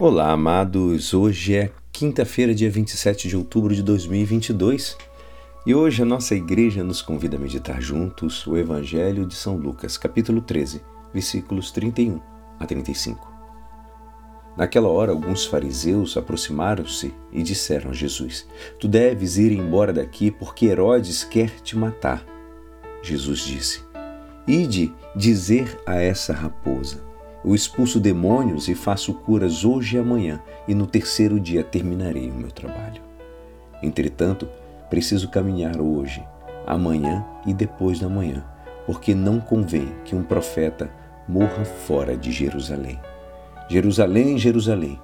Olá, amados. Hoje é quinta-feira, dia 27 de outubro de 2022, e hoje a nossa igreja nos convida a meditar juntos o Evangelho de São Lucas, capítulo 13, versículos 31 a 35. Naquela hora, alguns fariseus aproximaram-se e disseram a Jesus: Tu deves ir embora daqui, porque Herodes quer te matar. Jesus disse: Ide dizer a essa raposa eu expulso demônios e faço curas hoje e amanhã, e no terceiro dia terminarei o meu trabalho. Entretanto, preciso caminhar hoje, amanhã e depois da manhã, porque não convém que um profeta morra fora de Jerusalém. Jerusalém, Jerusalém,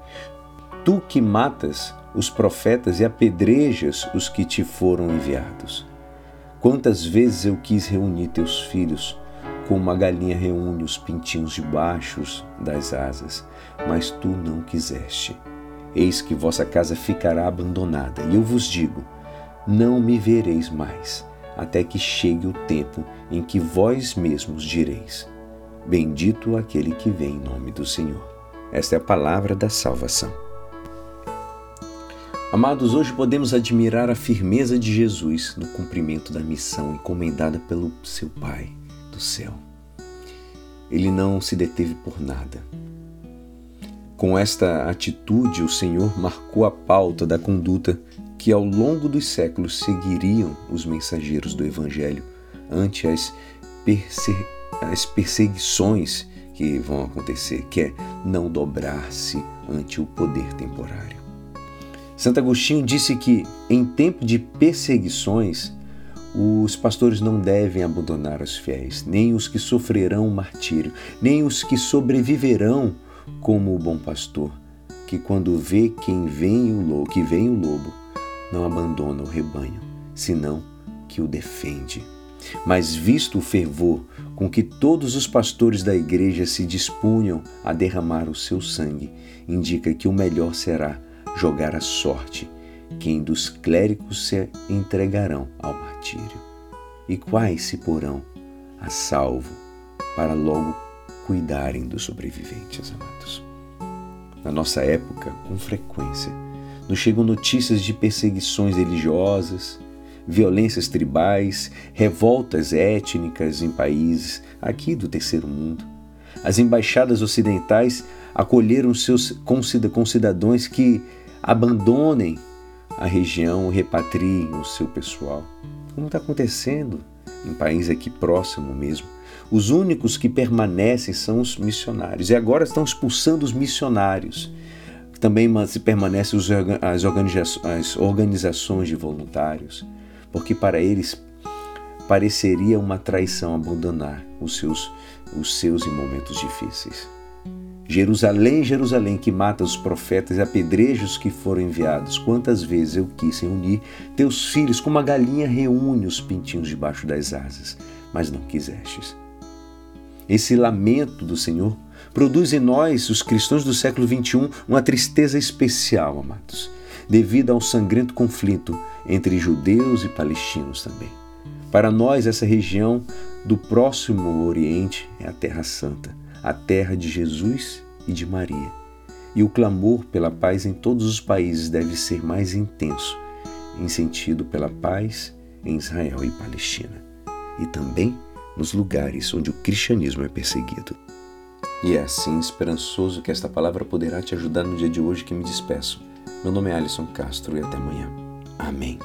tu que matas os profetas e apedrejas os que te foram enviados. Quantas vezes eu quis reunir teus filhos como uma galinha reúne os pintinhos debaixo das asas, mas tu não quiseste. Eis que vossa casa ficará abandonada, e eu vos digo: não me vereis mais, até que chegue o tempo em que vós mesmos direis: Bendito aquele que vem em nome do Senhor. Esta é a palavra da salvação. Amados, hoje podemos admirar a firmeza de Jesus no cumprimento da missão encomendada pelo seu Pai do céu. Ele não se deteve por nada. Com esta atitude, o Senhor marcou a pauta da conduta que ao longo dos séculos seguiriam os mensageiros do Evangelho ante as, perse as perseguições que vão acontecer, que é não dobrar-se ante o poder temporário. Santo Agostinho disse que, em tempo de perseguições, os pastores não devem abandonar os fiéis, nem os que sofrerão martírio, nem os que sobreviverão como o bom pastor, que quando vê quem vem o lobo, que vem o lobo, não abandona o rebanho, senão que o defende. Mas visto o fervor com que todos os pastores da igreja se dispunham a derramar o seu sangue, indica que o melhor será jogar a sorte quem dos clérigos se entregarão ao martírio, e quais se porão a salvo para logo cuidarem dos sobreviventes, amados. Na nossa época, com frequência, nos chegam notícias de perseguições religiosas, violências tribais, revoltas étnicas em países aqui do terceiro mundo. As embaixadas ocidentais acolheram seus concidadãos que abandonem a região repatriem o seu pessoal, como está acontecendo em país aqui próximo mesmo. Os únicos que permanecem são os missionários, e agora estão expulsando os missionários. Também se permanecem as organizações de voluntários, porque para eles pareceria uma traição abandonar os seus, os seus em momentos difíceis. Jerusalém, Jerusalém, que mata os profetas e apedreja os que foram enviados. Quantas vezes eu quis reunir teus filhos, como a galinha reúne os pintinhos debaixo das asas, mas não quisestes. Esse lamento do Senhor produz em nós, os cristãos do século XXI, uma tristeza especial, amados, devido ao sangrento conflito entre judeus e palestinos também. Para nós, essa região do próximo Oriente é a Terra Santa a terra de Jesus e de Maria. E o clamor pela paz em todos os países deve ser mais intenso, em sentido pela paz em Israel e Palestina, e também nos lugares onde o cristianismo é perseguido. E é assim esperançoso que esta palavra poderá te ajudar no dia de hoje que me despeço. Meu nome é Alisson Castro e até amanhã. Amém.